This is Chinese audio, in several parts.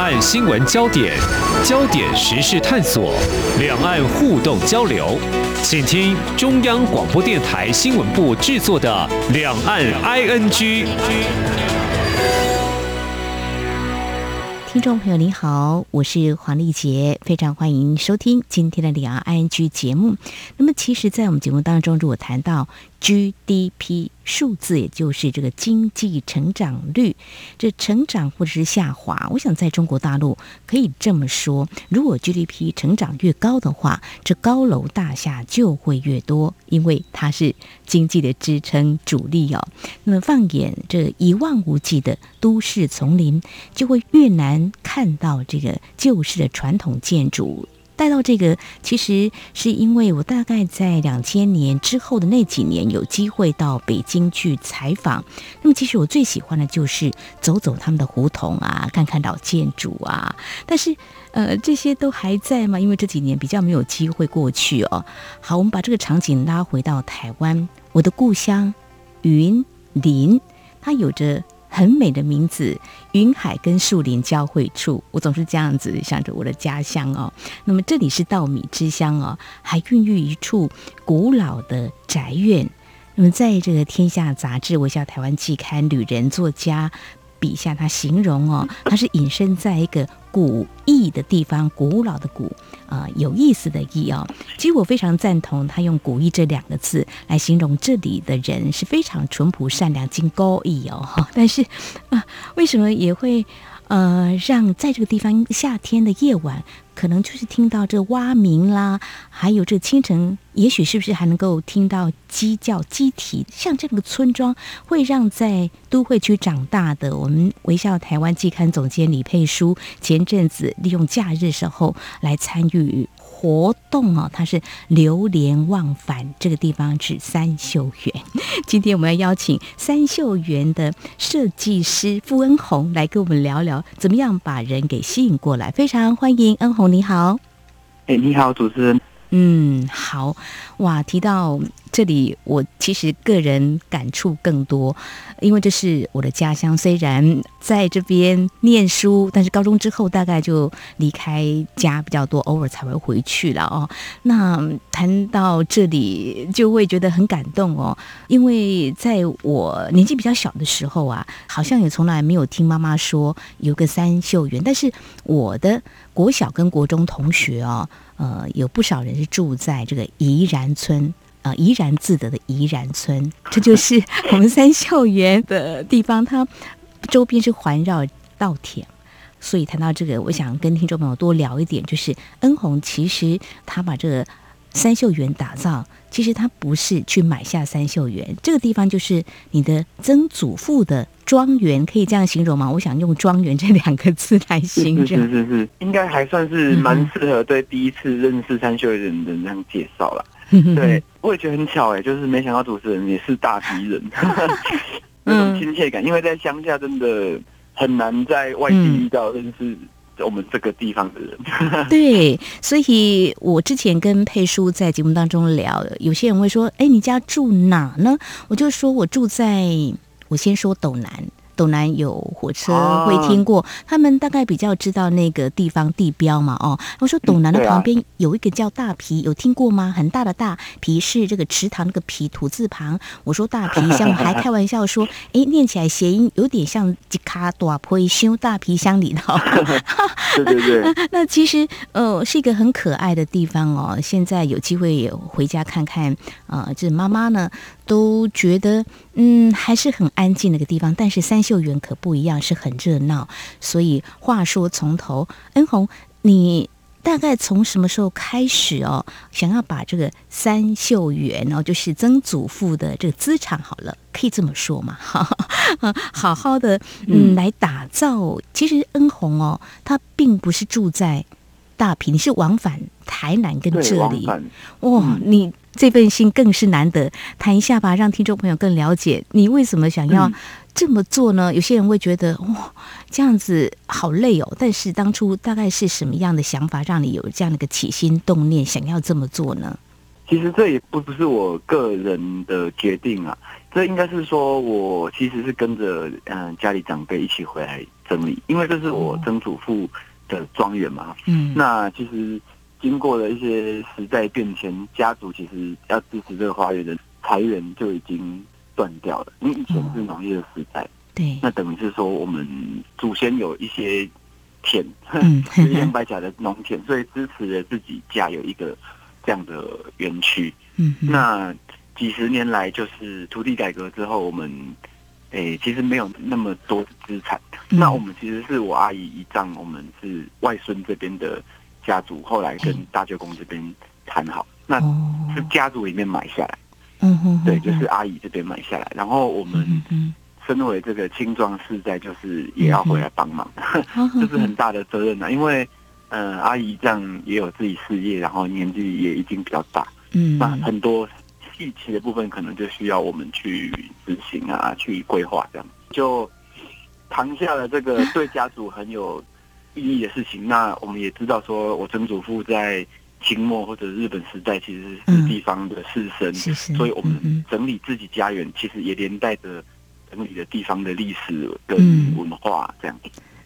岸新闻焦点、焦点时事探索、两岸互动交流，请听中央广播电台新闻部制作的《两岸 ING》。听众朋友您好，我是黄丽杰，非常欢迎收听今天的《两岸 ING》节目。那么，其实，在我们节目当中，如果谈到 GDP 数字，也就是这个经济成长率，这成长或者是下滑，我想在中国大陆可以这么说：如果 GDP 成长越高的话，这高楼大厦就会越多，因为它是经济的支撑主力哦。那么，放眼这一望无际的都市丛林，就会越难看到这个旧式的传统建筑。带到这个，其实是因为我大概在两千年之后的那几年有机会到北京去采访。那么，其实我最喜欢的就是走走他们的胡同啊，看看老建筑啊。但是，呃，这些都还在吗？因为这几年比较没有机会过去哦。好，我们把这个场景拉回到台湾，我的故乡云林，它有着。很美的名字，云海跟树林交汇处，我总是这样子想着我的家乡哦。那么这里是稻米之乡哦，还孕育一处古老的宅院。那么在这个《天下杂志》、《我叫台湾季刊》旅人作家笔下，他形容哦，他是隐身在一个。古意的地方，古老的古啊、有意思的意哦。其实我非常赞同他用“古意”这两个字来形容这里的人是非常淳朴、善良、经高义哦。但是啊，为什么也会呃让在这个地方夏天的夜晚？可能就是听到这蛙鸣啦，还有这清晨，也许是不是还能够听到鸡叫、鸡啼？像这个村庄，会让在都会区长大的我们微笑台湾季刊总监李佩书，前阵子利用假日时候来参与。活动哦，它是流连忘返，这个地方是三秀园。今天我们要邀请三秀园的设计师傅恩红来跟我们聊聊，怎么样把人给吸引过来。非常欢迎恩红，你好。哎，你好，主持人。嗯，好哇。提到这里，我其实个人感触更多，因为这是我的家乡。虽然在这边念书，但是高中之后大概就离开家比较多，偶尔才会回去了哦。那谈到这里，就会觉得很感动哦，因为在我年纪比较小的时候啊，好像也从来没有听妈妈说有个三秀园，但是我的国小跟国中同学哦。呃，有不少人是住在这个怡然然村，呃，怡然自得的怡然村，这就是我们三秀园的地方。它周边是环绕稻田，所以谈到这个，我想跟听众朋友多聊一点，就是恩宏其实他把这个三秀园打造，其实他不是去买下三秀园，这个地方就是你的曾祖父的。庄园可以这样形容吗？我想用“庄园”这两个字来形容。是是是是，应该还算是蛮适合对第一次认识三秀园的人这样介绍了。对，我也觉得很巧哎，就是没想到主持人也是大鼻人，那种亲切感，因为在乡下真的很难在外地遇到认识我们这个地方的人。对，所以我之前跟佩叔在节目当中聊，有些人会说：“哎，你家住哪呢？”我就说我住在。我先说斗南，斗南有火车会听过，他们大概比较知道那个地方地标嘛。哦，我说斗南的旁边有一个叫大皮，有听过吗？很大的大皮是这个池塘那个皮土字旁。我说大皮乡，还开玩笑说，哎，念起来谐音有点像吉卡多坡修大皮箱里头。对对对，那其实呃是一个很可爱的地方哦。现在有机会也回家看看，呃，这妈妈呢。都觉得嗯还是很安静的一个地方，但是三秀园可不一样，是很热闹。所以话说从头，恩红，你大概从什么时候开始哦，想要把这个三秀园哦，就是曾祖父的这个资产好了，可以这么说嘛？哈，好好的嗯来打造。其实恩红哦，他并不是住在大平，你是往返台南跟这里，哇、哦，你。这份心更是难得，谈一下吧，让听众朋友更了解你为什么想要这么做呢？嗯、有些人会觉得哇，这样子好累哦。但是当初大概是什么样的想法，让你有这样的一个起心动念，想要这么做呢？其实这也不不是我个人的决定啊，这应该是说我其实是跟着嗯家里长辈一起回来整理，因为这是我曾祖父的庄园嘛。嗯，那其实经过了一些时代变迁，家族其实要支持这个花园的财源就已经断掉了。因为以前是农业的时代，对，那等于是说我们祖先有一些田，嗯，是两百甲的农田，所以支持了自己家有一个这样的园区。嗯，那几十年来，就是土地改革之后，我们诶、欸、其实没有那么多的资产。嗯、那我们其实是我阿姨姨丈，我们是外孙这边的家族，后来跟大舅公这边谈好，那是家族里面买下来。嗯哼，对，就是阿姨这边买下来，然后我们身为这个青壮世代，就是也要回来帮忙，这是很大的责任啊。因为嗯、呃，阿姨这样也有自己事业，然后年纪也已经比较大。嗯，那很多细节的部分可能就需要我们去执行啊，去规划这样，就扛下了这个 对家族很有意义的事情。那我们也知道，说我曾祖父在清末或者日本时代其实是地方的士绅，所以我们整理自己家园，其实也连带着整理的地方的历史跟文化这样。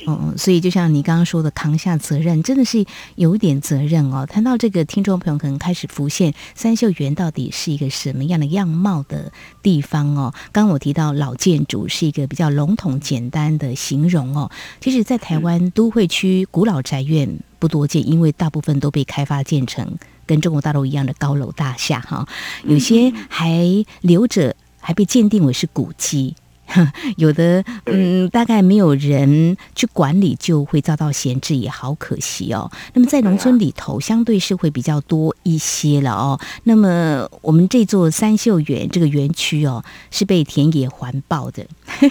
哦，所以就像你刚刚说的，扛下责任真的是有一点责任哦。谈到这个，听众朋友可能开始浮现三秀园到底是一个什么样的样貌的地方哦。刚刚我提到老建筑是一个比较笼统简单的形容哦。其实，在台湾都会区古老宅院不多见，因为大部分都被开发建成跟中国大陆一样的高楼大厦哈，有些还留着，还被鉴定为是古迹。有的，嗯，大概没有人去管理，就会遭到闲置，也好可惜哦。那么在农村里头，相对是会比较多一些了哦。那么我们这座三秀园这个园区哦，是被田野环抱的。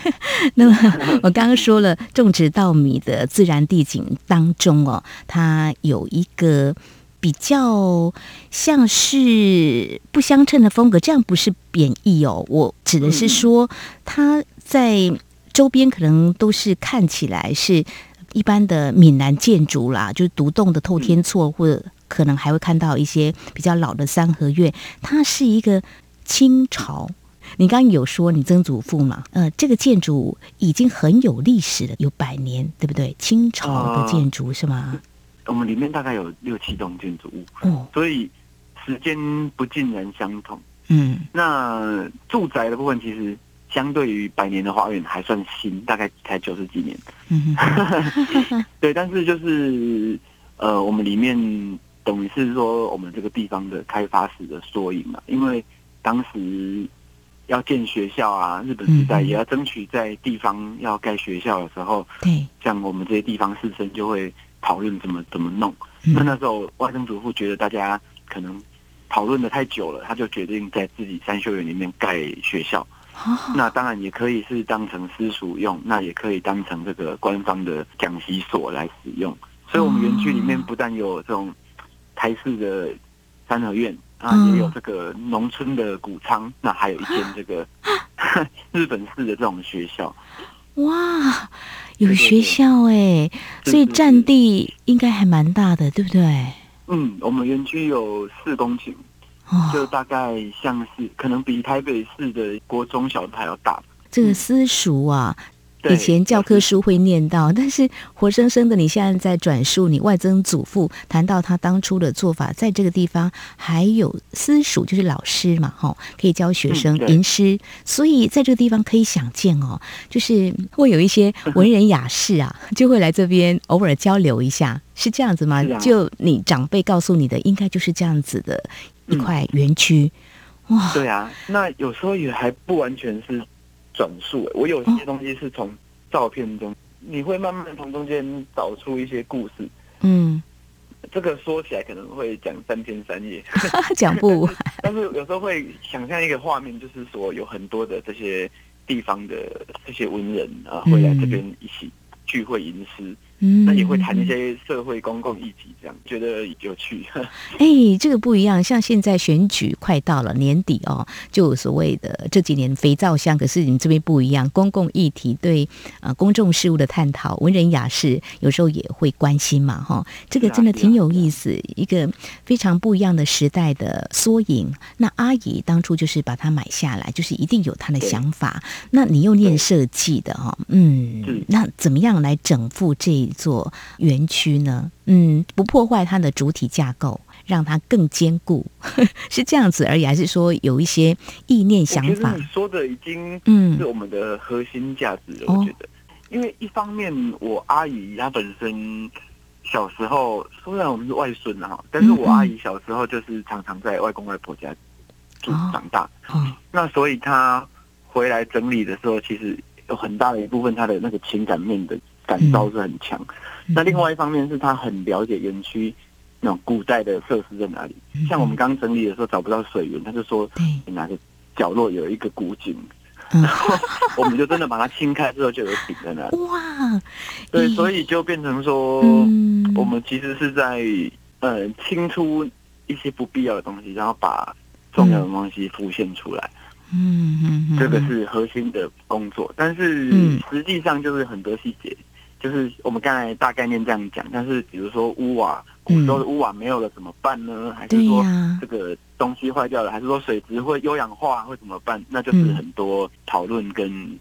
那么 我刚刚说了，种植稻米的自然地景当中哦，它有一个。比较像是不相称的风格，这样不是贬义哦。我指的是说，它在周边可能都是看起来是一般的闽南建筑啦，就是独栋的透天厝，或者可能还会看到一些比较老的三合院。它是一个清朝，你刚刚有说你曾祖父嘛？呃，这个建筑已经很有历史了，有百年，对不对？清朝的建筑是吗？我们里面大概有六七栋建筑物，哦，所以时间不尽然相同。嗯，那住宅的部分其实相对于百年的花园还算新，大概才九十几年。嗯哼，对，但是就是呃，我们里面等于是说我们这个地方的开发史的缩影嘛，因为当时要建学校啊，日本时代也要争取在地方要盖学校的时候，对，像我们这些地方士绅就会。讨论怎么怎么弄，那那时候外曾祖父觉得大家可能讨论的太久了，他就决定在自己三秀园里面盖学校。那当然也可以是当成私塾用，那也可以当成这个官方的讲习所来使用。所以，我们园区里面不但有这种台式的三合院啊，也有这个农村的谷仓，那还有一间这个 日本式的这种学校。哇！有学校哎，所以占地应该还蛮大的，对不对？嗯，我们园区有四公顷，就大概像是可能比台北市的国中小的还要大。这个私塾啊。以前教科书会念到，但是活生生的，你现在在转述你外曾祖父谈到他当初的做法，在这个地方还有私塾，就是老师嘛，哈，可以教学生吟诗，所以在这个地方可以想见哦，就是会有一些文人雅士啊，就会来这边偶尔交流一下，是这样子吗？就你长辈告诉你的，应该就是这样子的一块园区，哇，对啊，那有时候也还不完全是。转述，我有些东西是从照片中，你会慢慢从中间找出一些故事。嗯，这个说起来可能会讲三天三夜，讲不完。但是有时候会想象一个画面，就是说有很多的这些地方的这些文人啊，会来这边一起聚会吟诗。嗯，那也会谈一些社会公共议题，这样觉得有趣。哎，这个不一样，像现在选举快到了年底哦，就有所谓的这几年肥皂箱，可是你们这边不一样，公共议题对呃公众事务的探讨，文人雅士有时候也会关心嘛，哈、哦，这个真的挺有意思，一个非常不一样的时代的缩影。那阿姨当初就是把它买下来，就是一定有她的想法。那你又念设计的哈、哦，嗯，那怎么样来整复这一座园区呢？嗯，不破坏它的主体架构，让它更坚固，是这样子而已，还是说有一些意念想法？你说的已经嗯是我们的核心价值了，嗯、我觉得。因为一方面，我阿姨她本身小时候，虽然我们是外孙哈，但是我阿姨小时候就是常常在外公外婆家住长大，哦哦、那所以她回来整理的时候，其实有很大的一部分她的那个情感面的感召是很强。嗯、那另外一方面是他很了解园区那种古代的设施在哪里，嗯、像我们刚整理的时候找不到水源，他就说哪个角落有一个古井。然后 我们就真的把它清开之后，就有井在那里。哇！对，所以就变成说，我们其实是在呃清出一些不必要的东西，然后把重要的东西浮现出来。嗯嗯，这个是核心的工作，但是实际上就是很多细节，就是我们刚才大概念这样讲，但是比如说屋瓦。古时候的屋瓦没有了怎么办呢？还是说这个东西坏掉了？还是说水质会优氧化会怎么办？那就是很多讨论跟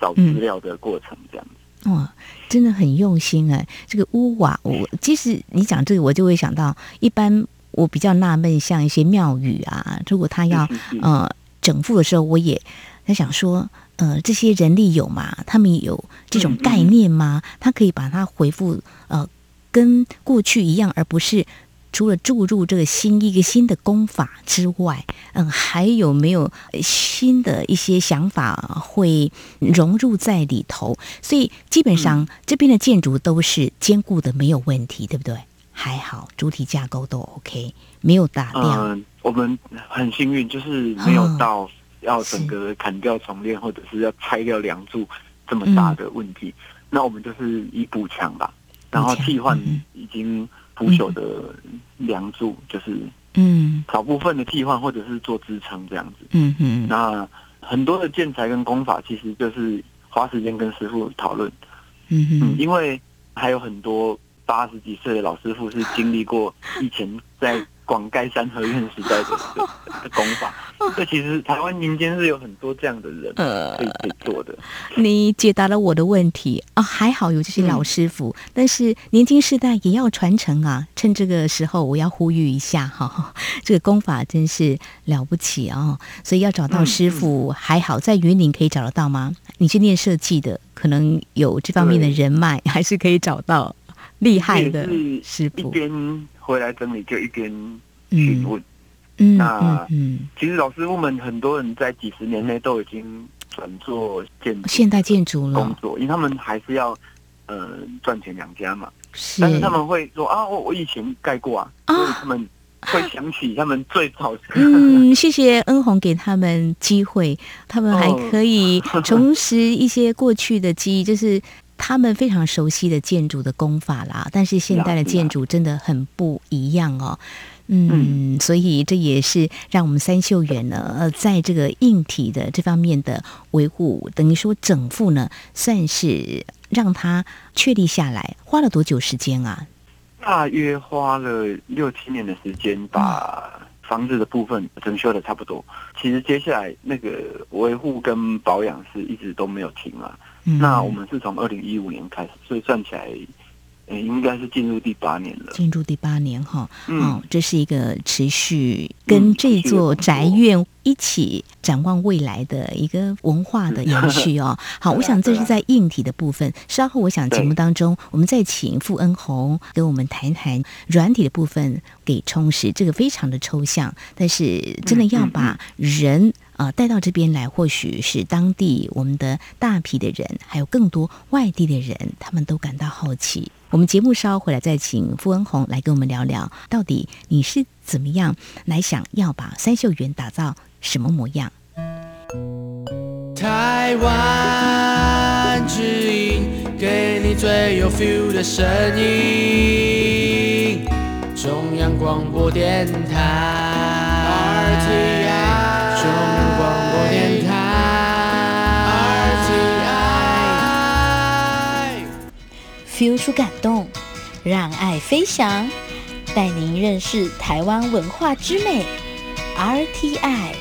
找资料的过程这样子。哇、真的很用心哎！这个屋瓦，我其实你讲这个，我就会想到，一般我比较纳闷，像一些庙宇啊，如果他要呃整复的时候，我也在想说，呃，这些人力有吗？他们有这种概念吗？他可以把它回复呃。跟过去一样，而不是除了注入这个新一个新的功法之外，嗯，还有没有新的一些想法会融入在里头？所以基本上这边的建筑都是坚固的，没有问题，对不对？还好，主体架构都 OK，没有打掉。嗯，我们很幸运，就是没有到要整个砍掉重练，或者是要拆掉梁柱这么大的问题。嗯，那我们就是以补强吧。然后替换已经腐朽的梁柱，就是嗯，少部分的替换或者是做支撑这样子。嗯嗯。那很多的建材跟工法，其实就是花时间跟师傅讨论。嗯嗯。因为还有很多八十几岁的老师傅是经历过以前在。广盖三合院时代的 的工法，这其实台湾民间是有很多这样的人，呃，可以可以做的。你解答了我的问题啊，还好有这些老师傅，嗯、但是年轻世代也要传承啊。趁这个时候，我要呼吁一下哈，这个功法真是了不起啊，所以要找到师傅还好，在云林可以找得到吗？你是念设计的，可能有这方面的人脉，还是可以找到厉害的师傅。一边回来整理就一边询问，嗯，那其实老师傅们很多人在几十年内都已经转做建现代建筑了工作，因为他们还是要呃赚钱养家嘛。是，但是他们会说啊，我我以前盖过啊，所以他们会想起他们最早。嗯，谢谢恩红给他们机会，他们还可以重拾一些过去的记忆，就是。他们非常熟悉的建筑的功法啦，但是现代的建筑真的很不一样哦。嗯，所以这也是让我们三秀园呢，呃，在这个硬体的这方面的维护，等于说整复呢，算是让它确立下来，花了多久时间啊？大约花了六七年的时间，把房子的部分整修的差不多。其实接下来那个维护跟保养是一直都没有停啊。嗯、那我们是从二零一五年开始，所以算起来，呃，应该是进入第八年了。进入第八年哈，嗯、哦，这是一个持续跟这座宅院一起展望未来的一个文化的延续哦。好，我想这是在硬体的部分。稍后我想节目当中，我们再请傅恩红跟我们谈谈软体的部分给充实。这个非常的抽象，但是真的要把人。啊，带到这边来，或许是当地我们的大批的人，还有更多外地的人，他们都感到好奇。我们节目稍后回来再请傅文红来跟我们聊聊，到底你是怎么样来想要把三秀园打造什么模样？台湾之音给你你最有 feel 的声音，中央广播电台。RTI，RTI，feel 出感动，让爱飞翔，带您认识台湾文化之美 RTI。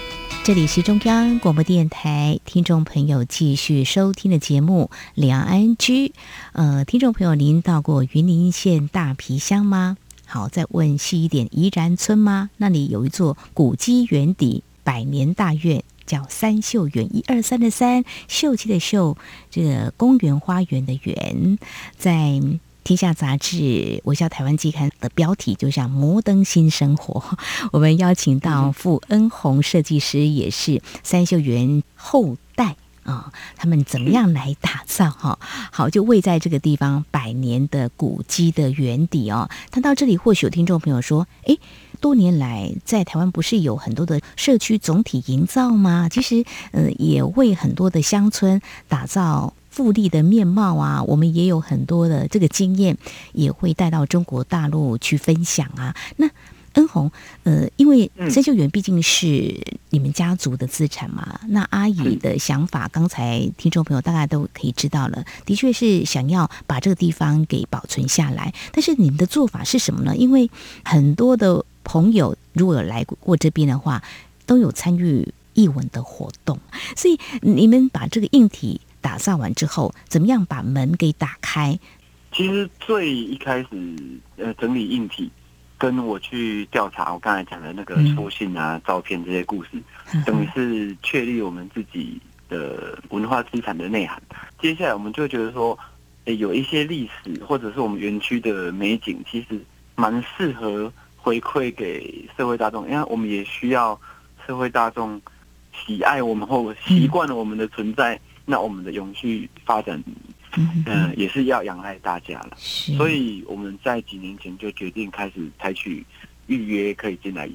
这里是中央广播电台，听众朋友继续收听的节目《两安居》。呃，听众朋友，您到过云林县大皮乡吗？好，再问细一点，宜兰村吗？那里有一座古迹园邸，百年大院，叫三秀园，一二三的三，秀气的秀，这个公园花园的园，在。天下杂志《微笑台湾季刊》的标题就像“摩登新生活”。我们邀请到傅恩鸿设计师，也是三秀园后代啊，他们怎么样来打造？哈，好，就位在这个地方百年的古迹的园底哦。谈到这里，或许有听众朋友说：“诶，多年来在台湾不是有很多的社区总体营造吗？其实，呃，也为很多的乡村打造。”富丽的面貌啊，我们也有很多的这个经验，也会带到中国大陆去分享啊。那恩红，呃，因为三秀园毕竟是你们家族的资产嘛，嗯、那阿姨的想法，刚才听众朋友大概都可以知道了，的确是想要把这个地方给保存下来。但是你们的做法是什么呢？因为很多的朋友如果有来过这边的话，都有参与译文的活动，所以你们把这个硬体。打造完之后，怎么样把门给打开？其实最一开始，呃，整理硬体，跟我去调查我刚才讲的那个书信啊、嗯、照片这些故事，等于是确立我们自己的文化资产的内涵。接下来我们就觉得说，诶，有一些历史或者是我们园区的美景，其实蛮适合回馈给社会大众，因为我们也需要社会大众喜爱我们或习惯了我们的存在。嗯那我们的永续发展，嗯、呃，也是要仰赖大家了。所以我们在几年前就决定开始采取预约可以进来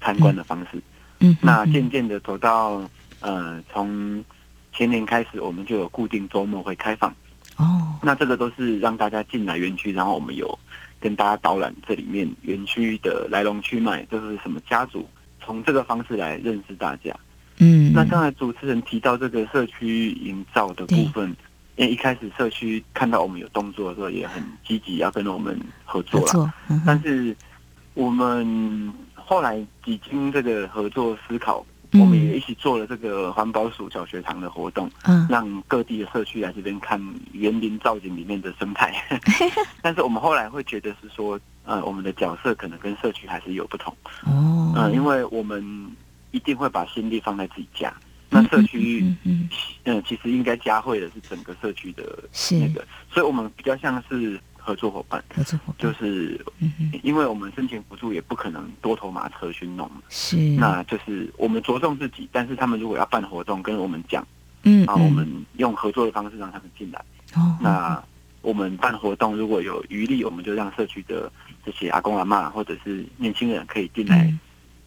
参观的方式。嗯，那渐渐的走到呃，从前年开始，我们就有固定周末会开放。哦，那这个都是让大家进来园区，然后我们有跟大家导览这里面园区的来龙去脉，就是什么家族，从这个方式来认识大家。嗯，那刚才主持人提到这个社区营造的部分，因为一开始社区看到我们有动作的时候，也很积极要跟我们合作了。嗯。但是我们后来几经这个合作思考，我们也一起做了这个环保署小学堂的活动，嗯，让各地的社区来这边看园林造景里面的生态。但是我们后来会觉得是说，呃，我们的角色可能跟社区还是有不同。哦，嗯，因为我们。一定会把心力放在自己家。那社区，嗯，嗯，嗯，嗯，其实应该加惠的是整个社区的那个，所以我们比较像是合作伙伴。合作伙伴就是，因为我们申请补助也不可能多头马车去弄，是，那就是我们着重自己，但是他们如果要办活动，跟我们讲，嗯，然后我们用合作的方式让他们进来。哦，那我们办活动如果有余力，我们就让社区的这些阿公阿妈或者是年轻人可以进来。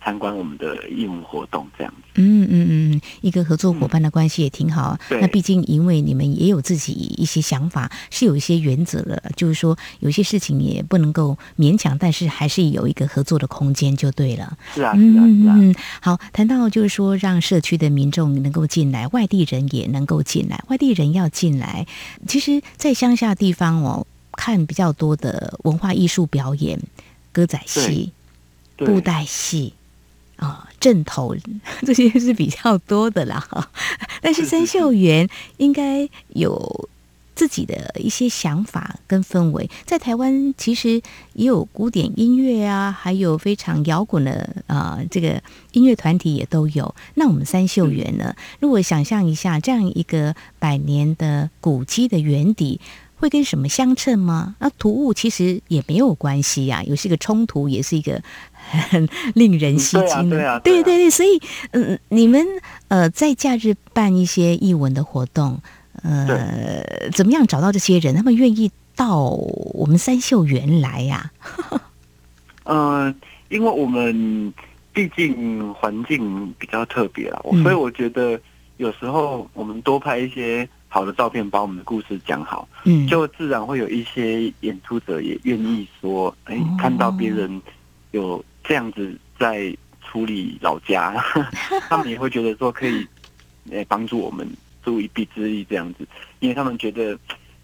参观我们的义务活动，这样子。嗯嗯嗯，一个合作伙伴的关系也挺好。嗯、那毕竟因为你们也有自己一些想法，是有一些原则的，就是说有些事情也不能够勉强，但是还是有一个合作的空间就对了。是啊，是啊，是啊。嗯，好，谈到就是说让社区的民众能够进来，外地人也能够进来，外地人要进来，其实，在乡下地方哦，看比较多的文化艺术表演，歌仔戏、布袋戏。啊，阵头 这些是比较多的啦，哈。但是三秀园应该有自己的一些想法跟氛围。在台湾其实也有古典音乐啊，还有非常摇滚的啊，这个音乐团体也都有。那我们三秀园呢？如果想象一下这样一个百年的古迹的园邸。会跟什么相称吗？那突兀其实也没有关系呀、啊，有是一个冲突，也是一个很 令人吸睛的。对啊，对啊，对所以嗯，你们呃在假日办一些艺文的活动，呃，怎么样找到这些人？他们愿意到我们三秀园来呀、啊？嗯、呃，因为我们毕竟环境比较特别啊，所以我觉得有时候我们多拍一些。好的照片，把我们的故事讲好，嗯，就自然会有一些演出者也愿意说，哎、哦，看到别人有这样子在处理老家，他们也会觉得说可以，哎，帮助我们助一臂之力这样子，因为他们觉得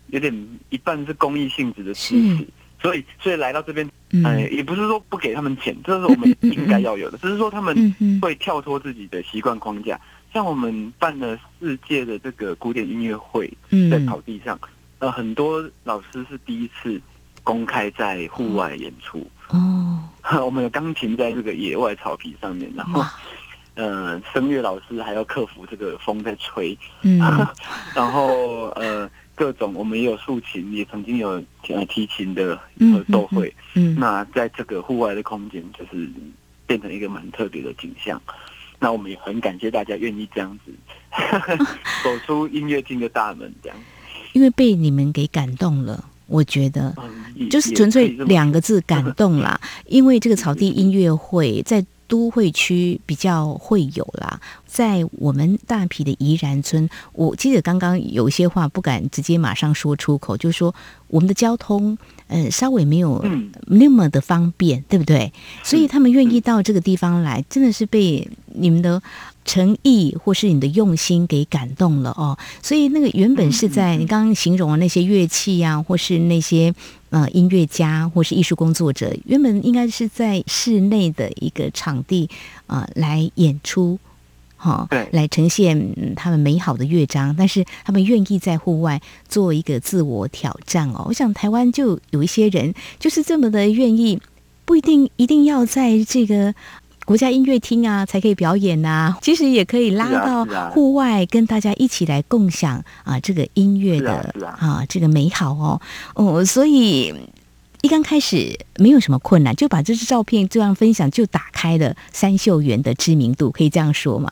有点一半是公益性质的事情，所以所以来到这边，哎、嗯，也不是说不给他们钱，这是我们应该要有的，只是说他们会跳脱自己的习惯框架。像我们办了世界的这个古典音乐会，在草地上，嗯，呃，很多老师是第一次公开在户外演出。哦，我们有钢琴在这个野外草皮上面，然后，呃，声乐老师还要克服这个风在吹。嗯，然后呃，各种我们也有竖琴，也曾经有呃提琴的合奏会。嗯，那在这个户外的空间，就是变成一个蛮特别的景象。那我们也很感谢大家愿意这样子 走出音乐厅的大门，这样，因为被你们给感动了，我觉得就是纯粹两个字感 动啦。因为这个草地音乐会在都会区比较会有啦，在我们大批的怡然村，我记得刚刚有一些话不敢直接马上说出口，就是说我们的交通。呃，稍微没有那么的方便，嗯，对不对？所以他们愿意到这个地方来，真的是被你们的诚意或是你的用心给感动了哦。所以那个原本是在你刚刚形容的那些乐器啊，或是那些呃音乐家或是艺术工作者，原本应该是在室内的一个场地啊，呃，来演出。好，来呈现他们美好的乐章，但是他们愿意在户外做一个自我挑战哦。我想台湾就有一些人就是这么的愿意，不一定一定要在这个国家音乐厅啊才可以表演呐，其实也可以拉到户外跟大家一起来共享啊这个音乐的啊这个美好哦哦，所以。一刚开始没有什么困难，就把这支照片这样分享，就打开了三秀园的知名度，可以这样说吗？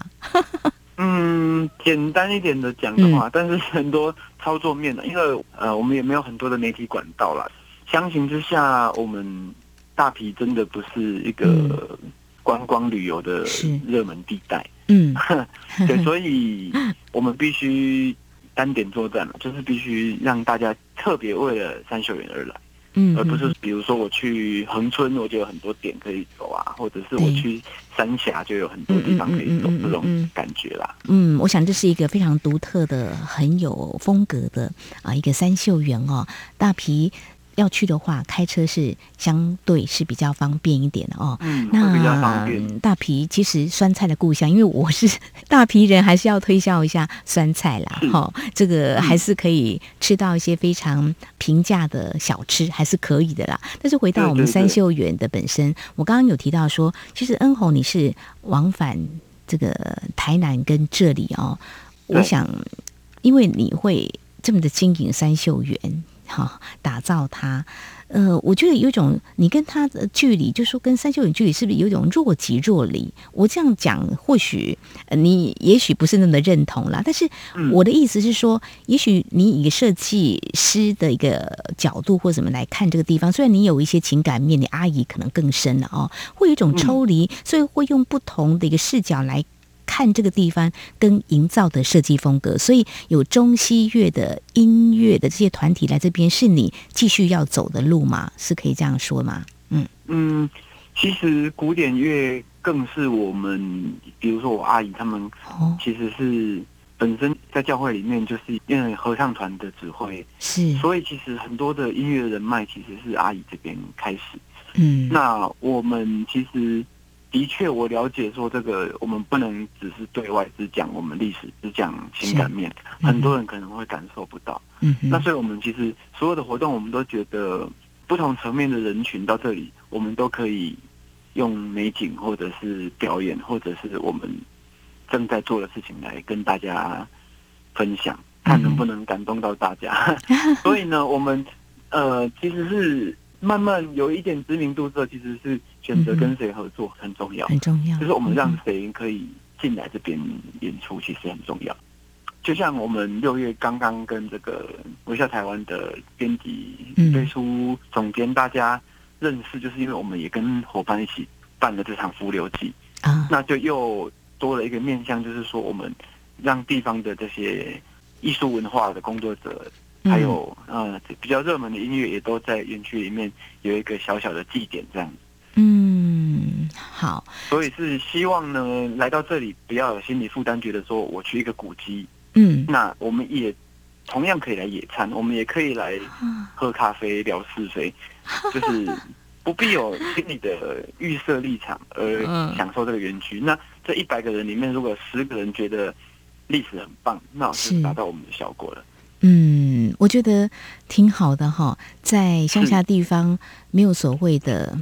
嗯，简单一点的讲的话，嗯，但是很多操作面的，因为呃，我们也没有很多的媒体管道啦。相形之下，我们大皮真的不是一个观光旅游的热门地带。嗯，对，所以我们必须单点作战了，就是必须让大家特别为了三秀园而来。嗯，而不是比如说我去恒春，我就有很多点可以走啊，或者是我去三峡就有很多地方可以走，这种感觉啦。嗯，我想这是一个非常独特的、很有风格的啊一个三秀园哦，大埤。要去的话，开车是相对是比较方便一点的哦。嗯，那比较方便。大皮其实酸菜的故乡，因为我是大皮人，还是要推销一下酸菜啦。哈、哦，这个还是可以吃到一些非常平价的小吃，还是可以的啦。但是回到我们三秀园的本身，对对对，我刚刚有提到说，其实恩宏你是往返这个台南跟这里哦。我想，因为你会这么的经营三秀园。好，打造它。呃，我觉得有一种你跟他的距离，就是说跟三秀园距离，是不是有一种若即若离？我这样讲，或许你也许不是那么的认同啦。但是我的意思是说，也许你以设计师的一个角度或什么来看这个地方，虽然你有一些情感面，你阿姨可能更深了哦，会有一种抽离，所以会用不同的一个视角来。看这个地方跟营造的设计风格，所以有中西乐的音乐的这些团体来这边，是你继续要走的路吗？是可以这样说吗？嗯嗯，其实古典乐更是我们，比如说我阿姨他们，其实是本身在教会里面就是因为合唱团的指挥，是，所以其实很多的音乐人脉其实是阿姨这边开始。嗯，那我们其实。的确，我了解说这个，我们不能只是对外只讲我们历史，只讲情感面，嗯，很多人可能会感受不到。嗯，那所以我们其实所有的活动，我们都觉得不同层面的人群到这里，我们都可以用美景，或者是表演，或者是我们正在做的事情来跟大家分享，看能不能感动到大家。嗯，所以呢，我们呃其实是。慢慢有一点知名度之后，其实是选择跟谁合作很重要，很重要。就是我们让谁可以进来这边演出，其实很重要。就像我们六月刚刚跟这个微笑台湾的编辑推出总监，大家认识，就是因为我们也跟伙伴一起办了这场浮流记啊，那就又多了一个面向，就是说我们让地方的这些艺术文化的工作者，还有呃比较热门的音乐，也都在园区里面有一个小小的祭典这样。嗯，好。所以是希望呢，来到这里不要有心理负担，觉得说我去一个古迹，嗯，那我们也同样可以来野餐，我们也可以来喝咖啡聊是非，就是不必有心理的预设立场而享受这个园区。那这一百个人里面，如果十个人觉得历史很棒，那我就达到我们的效果了。嗯，我觉得挺好的哈，在乡下地方没有所谓的。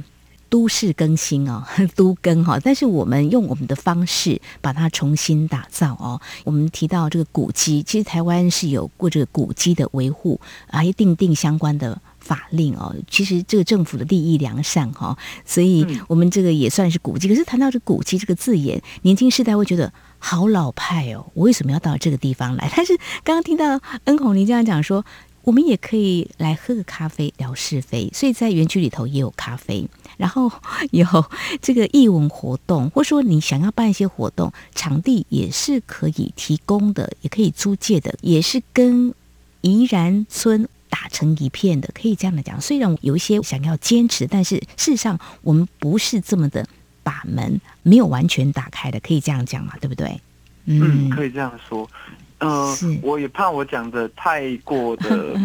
都市更新哦，都更哈，但是我们用我们的方式把它重新打造哦。我们提到这个古迹，其实台湾是有过这个古迹的维护，还订定相关的法令哦。其实这个政府的利益良善哈，所以我们这个也算是古迹。可是谈到这古迹这个字眼，年轻世代会觉得好老派哦。我为什么要到这个地方来？但是刚刚听到恩孔您这样讲说。我们也可以来喝个咖啡聊是非，所以在园区里头也有咖啡，然后有这个艺文活动，或说你想要办一些活动，场地也是可以提供的，也可以租借的，也是跟怡然村打成一片的，可以这样来讲。虽然有一些想要坚持，但是事实上我们不是这么的把门没有完全打开的，可以这样讲嘛，对不对？嗯，可以这样说。呃，我也怕我讲的太过的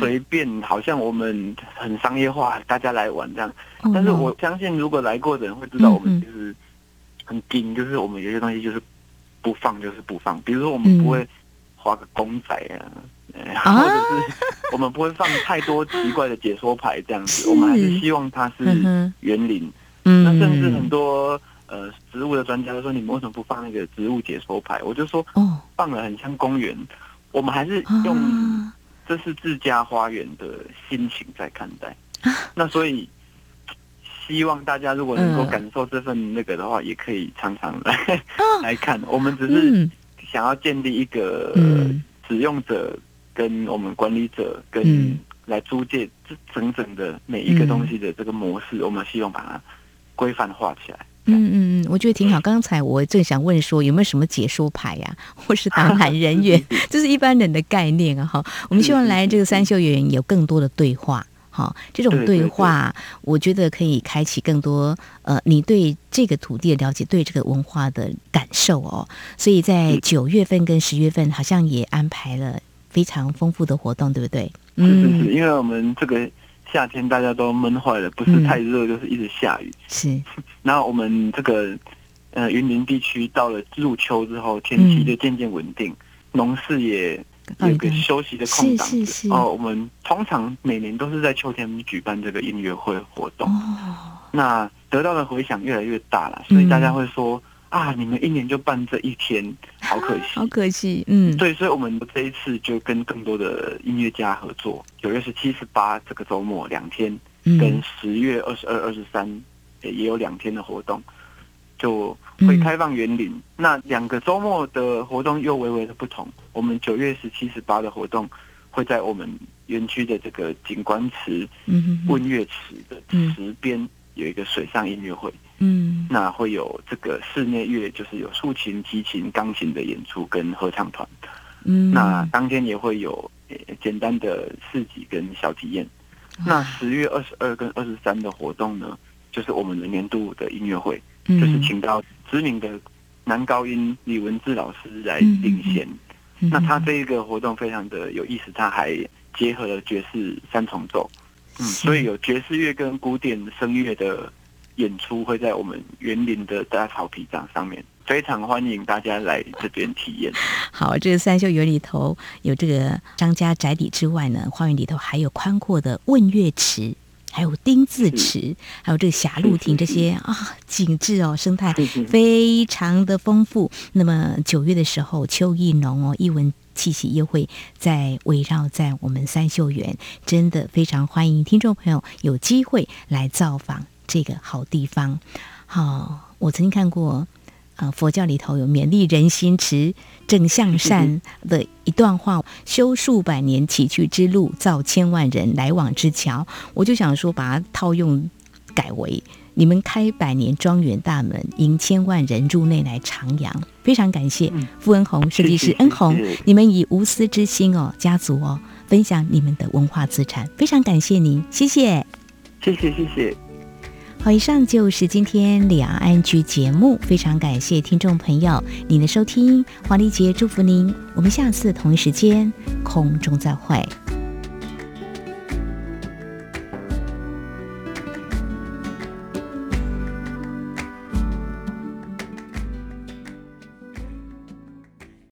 随便，好像我们很商业化，大家来玩这样。但是我相信，如果来过的人会知道，我们就是很紧，就是我们有些东西就是不放，就是不放。比如说，我们不会画个公仔啊，或者是我们不会放太多奇怪的解说牌这样子。我们还是希望它是园林。那甚至很多。呃，植物的专家都说，你们为什么不放那个植物解说牌？我就说，哦，放了很像公园，我们还是用这是自家花园的心情在看待。那所以，希望大家如果能够感受这份那个的话，也可以常常来 来看。我们只是想要建立一个使用者跟我们管理者跟来租借这整整的每一个东西的这个模式，我们希望把它规范化起来。嗯嗯嗯，我觉得挺好。刚才我正想问说，有没有什么解说牌呀、啊，或是导览人员，这是一般人的概念啊。哈，我们希望来这个三秀园有更多的对话。哈，这种对话，我觉得可以开启更多呃，你对这个土地的了解，对这个文化的感受哦。所以在九月份跟十月份，好像也安排了非常丰富的活动，对不对？嗯，是是是，因为我们这个。夏天大家都闷坏了，不是太热，就是一直下雨。是，然后我们这个呃云林地区到了入秋之后，天气就渐渐稳定，农事也有个休息的空档。哦，我们通常每年都是在秋天举办这个音乐会活动。哦。那得到的回响越来越大了，所以大家会说。啊！你们一年就办这一天，好可惜，好可惜。嗯，对，所以我们这一次就跟更多的音乐家合作，九月十七、十八这个周末两天，跟十月二十二、二十三也有两天的活动，就会开放园林。嗯、那两个周末的活动又微微的不同。我们九月十七、十八的活动会在我们园区的这个景观池、问月池的池边有一个水上音乐会。嗯，那会有这个室内乐，就是有竖琴、提琴、钢琴的演出跟合唱团。嗯，那当天也会有简单的市集跟小体验。那十月二十二跟二十三的活动呢，就是我们的年度的音乐会，就是请到知名的男高音李文志老师来领衔。那他这一个活动非常的有意思，他还结合了爵士三重奏。嗯，所以有爵士乐跟古典声乐的。演出会在我们园林的大草皮上上面，非常欢迎大家来这边体验。好，这个三秀园里头有这个张家宅邸之外呢，花园里头还有宽阔的问月池，还有丁字池，还有这个霞露亭，这些啊景致哦，生态 非常的丰富。那么九月的时候，秋意浓哦，一文气息又会在围绕在我们三秀园，真的非常欢迎听众朋友有机会来造访。这个好地方，好、哦，我曾经看过，呃，佛教里头有勉励人心、持正向善的一段话：修数百年崎岖之路，造千万人来往之桥。我就想说，把它套用改为你们开百年庄园大门，迎千万人入内来徜徉。非常感谢傅恩宏设计师恩宏，你们以无私之心哦，家族哦，分享你们的文化资产，非常感谢您，谢谢，谢谢，谢谢。好，以上就是今天两岸 ING 节目，非常感谢听众朋友您的收听，黄丽杰祝福您，我们下次同一时间空中再会。